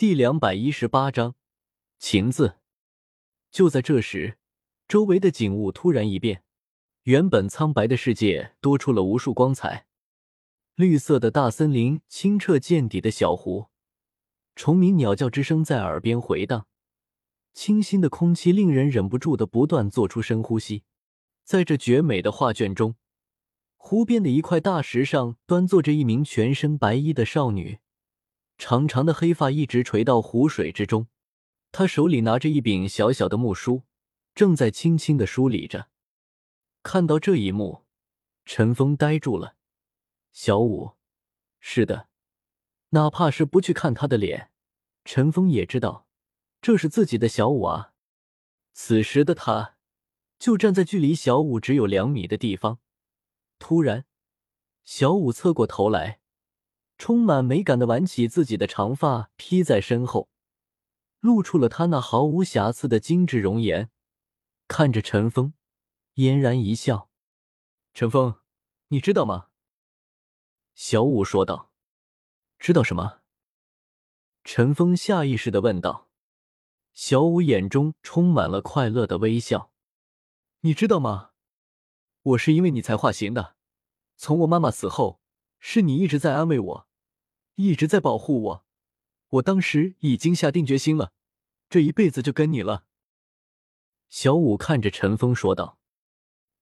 第两百一十八章情字。就在这时，周围的景物突然一变，原本苍白的世界多出了无数光彩。绿色的大森林，清澈见底的小湖，虫鸣鸟叫之声在耳边回荡，清新的空气令人忍不住的不断做出深呼吸。在这绝美的画卷中，湖边的一块大石上端坐着一名全身白衣的少女。长长的黑发一直垂到湖水之中，他手里拿着一柄小小的木梳，正在轻轻的梳理着。看到这一幕，陈峰呆住了。小五，是的，哪怕是不去看他的脸，陈峰也知道这是自己的小五啊。此时的他就站在距离小五只有两米的地方。突然，小五侧过头来。充满美感的挽起自己的长发，披在身后，露出了她那毫无瑕疵的精致容颜。看着陈峰，嫣然一笑：“陈峰，你知道吗？”小五说道：“知道什么？”陈峰下意识的问道。小五眼中充满了快乐的微笑：“你知道吗？我是因为你才化形的。从我妈妈死后，是你一直在安慰我。”一直在保护我，我当时已经下定决心了，这一辈子就跟你了。小五看着陈峰说道，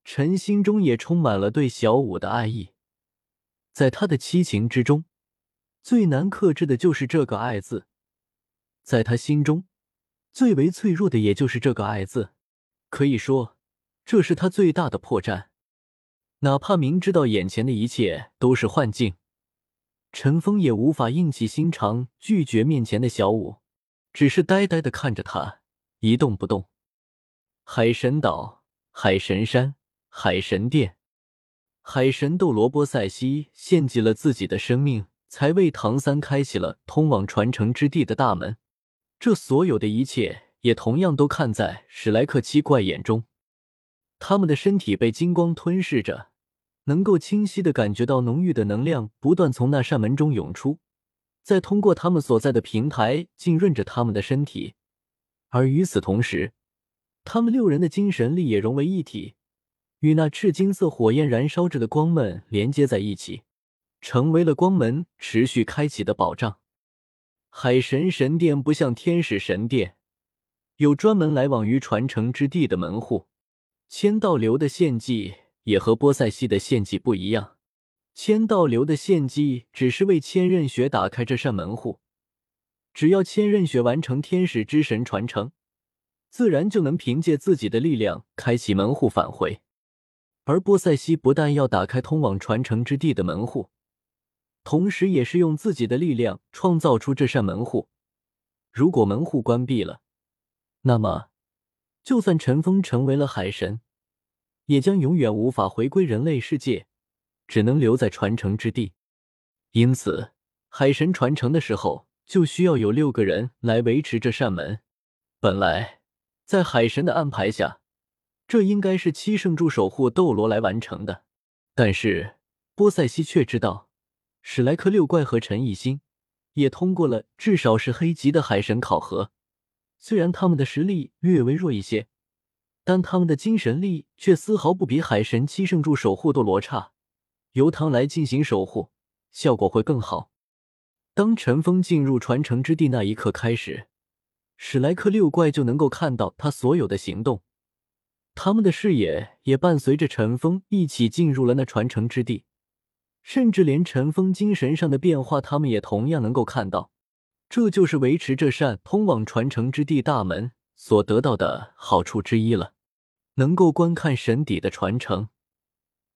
陈心中也充满了对小五的爱意，在他的七情之中，最难克制的就是这个“爱”字，在他心中，最为脆弱的也就是这个“爱”字，可以说，这是他最大的破绽，哪怕明知道眼前的一切都是幻境。陈峰也无法硬起心肠拒绝面前的小五，只是呆呆的看着他，一动不动。海神岛、海神山、海神殿，海神斗罗波塞西献祭了自己的生命，才为唐三开启了通往传承之地的大门。这所有的一切，也同样都看在史莱克七怪眼中。他们的身体被金光吞噬着。能够清晰的感觉到浓郁的能量不断从那扇门中涌出，再通过他们所在的平台浸润着他们的身体，而与此同时，他们六人的精神力也融为一体，与那赤金色火焰燃烧着的光门连接在一起，成为了光门持续开启的保障。海神神殿不像天使神殿，有专门来往于传承之地的门户，千道流的献祭。也和波塞西的献祭不一样，千道流的献祭只是为千仞雪打开这扇门户，只要千仞雪完成天使之神传承，自然就能凭借自己的力量开启门户返回。而波塞西不但要打开通往传承之地的门户，同时也是用自己的力量创造出这扇门户。如果门户关闭了，那么就算陈峰成为了海神。也将永远无法回归人类世界，只能留在传承之地。因此，海神传承的时候就需要有六个人来维持这扇门。本来，在海神的安排下，这应该是七圣柱守护斗罗来完成的。但是，波塞西却知道，史莱克六怪和陈艺星也通过了至少是黑级的海神考核，虽然他们的实力略微弱一些。但他们的精神力却丝毫不比海神七圣柱守护斗罗差，由他来进行守护，效果会更好。当陈峰进入传承之地那一刻开始，史莱克六怪就能够看到他所有的行动，他们的视野也伴随着陈峰一起进入了那传承之地，甚至连陈峰精神上的变化，他们也同样能够看到。这就是维持这扇通往传承之地大门所得到的好处之一了。能够观看神邸的传承，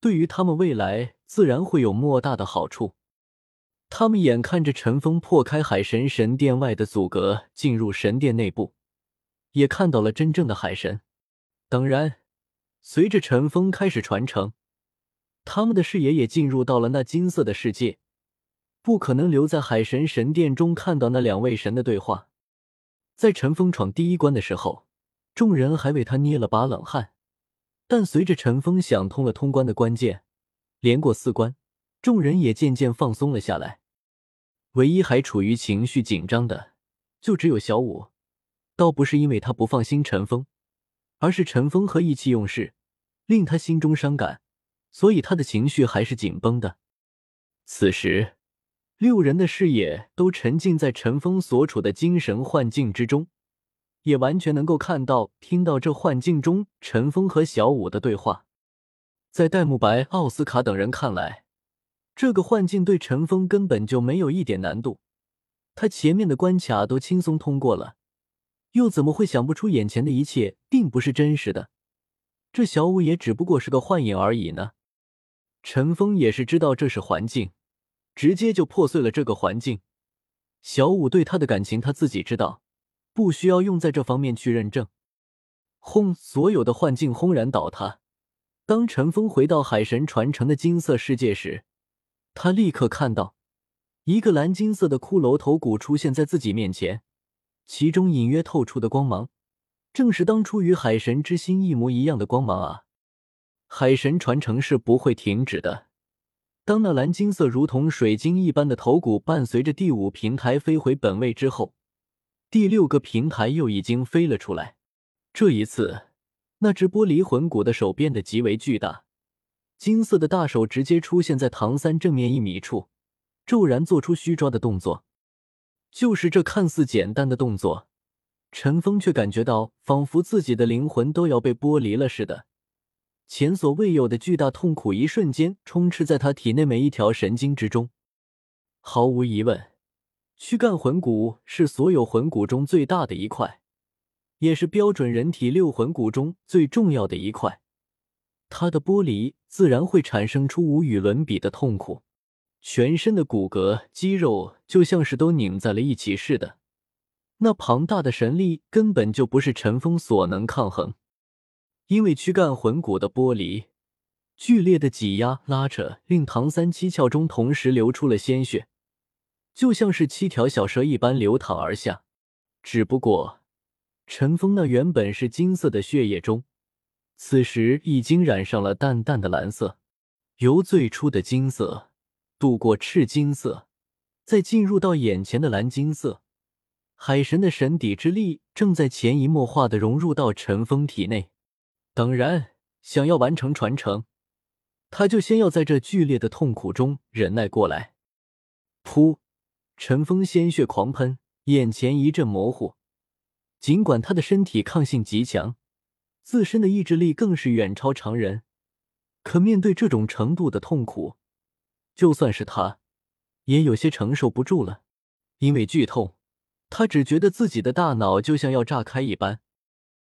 对于他们未来自然会有莫大的好处。他们眼看着陈峰破开海神神殿外的阻隔，进入神殿内部，也看到了真正的海神。当然，随着陈峰开始传承，他们的视野也进入到了那金色的世界，不可能留在海神神殿中看到那两位神的对话。在陈峰闯第一关的时候。众人还为他捏了把冷汗，但随着陈峰想通了通关的关键，连过四关，众人也渐渐放松了下来。唯一还处于情绪紧张的，就只有小五。倒不是因为他不放心陈峰，而是陈峰和意气用事，令他心中伤感，所以他的情绪还是紧绷的。此时，六人的视野都沉浸在陈峰所处的精神幻境之中，也完全能够看到、听到这幻境中陈峰和小五的对话。在戴沐白、奥斯卡等人看来，这个幻境对陈峰根本就没有一点难度，他前面的关卡都轻松通过了。又怎么会想不出眼前的一切并不是真实的？这小五也只不过是个幻影而已呢。陈峰也是知道这是环境，直接就破碎了这个环境。小五对他的感情他自己知道，不需要用在这方面去认证。轰！所有的幻境轰然倒塌。当陈峰回到海神传承的金色世界时，他立刻看到一个蓝金色的骷髅头骨出现在自己面前。其中隐约透出的光芒，正是当初与海神之心一模一样的光芒啊！海神传承是不会停止的。当那蓝金色如同水晶一般的头骨伴随着第五平台飞回本位之后，第六个平台又已经飞了出来。这一次，那只玻璃魂骨的手变得极为巨大，金色的大手直接出现在唐三正面一米处，骤然做出虚抓的动作。就是这看似简单的动作，陈峰却感觉到仿佛自己的灵魂都要被剥离了似的，前所未有的巨大痛苦一瞬间充斥在他体内每一条神经之中。毫无疑问，躯干魂骨是所有魂骨中最大的一块，也是标准人体六魂骨中最重要的一块。它的剥离自然会产生出无与伦比的痛苦。全身的骨骼、肌肉就像是都拧在了一起似的，那庞大的神力根本就不是陈峰所能抗衡。因为躯干魂骨的剥离，剧烈的挤压、拉扯，令唐三七窍中同时流出了鲜血，就像是七条小蛇一般流淌而下。只不过，陈峰那原本是金色的血液中，此时已经染上了淡淡的蓝色，由最初的金色。渡过赤金色，再进入到眼前的蓝金色，海神的神底之力正在潜移默化的融入到陈峰体内。当然，想要完成传承，他就先要在这剧烈的痛苦中忍耐过来。噗！陈峰鲜血狂喷，眼前一阵模糊。尽管他的身体抗性极强，自身的意志力更是远超常人，可面对这种程度的痛苦。就算是他，也有些承受不住了。因为剧痛，他只觉得自己的大脑就像要炸开一般，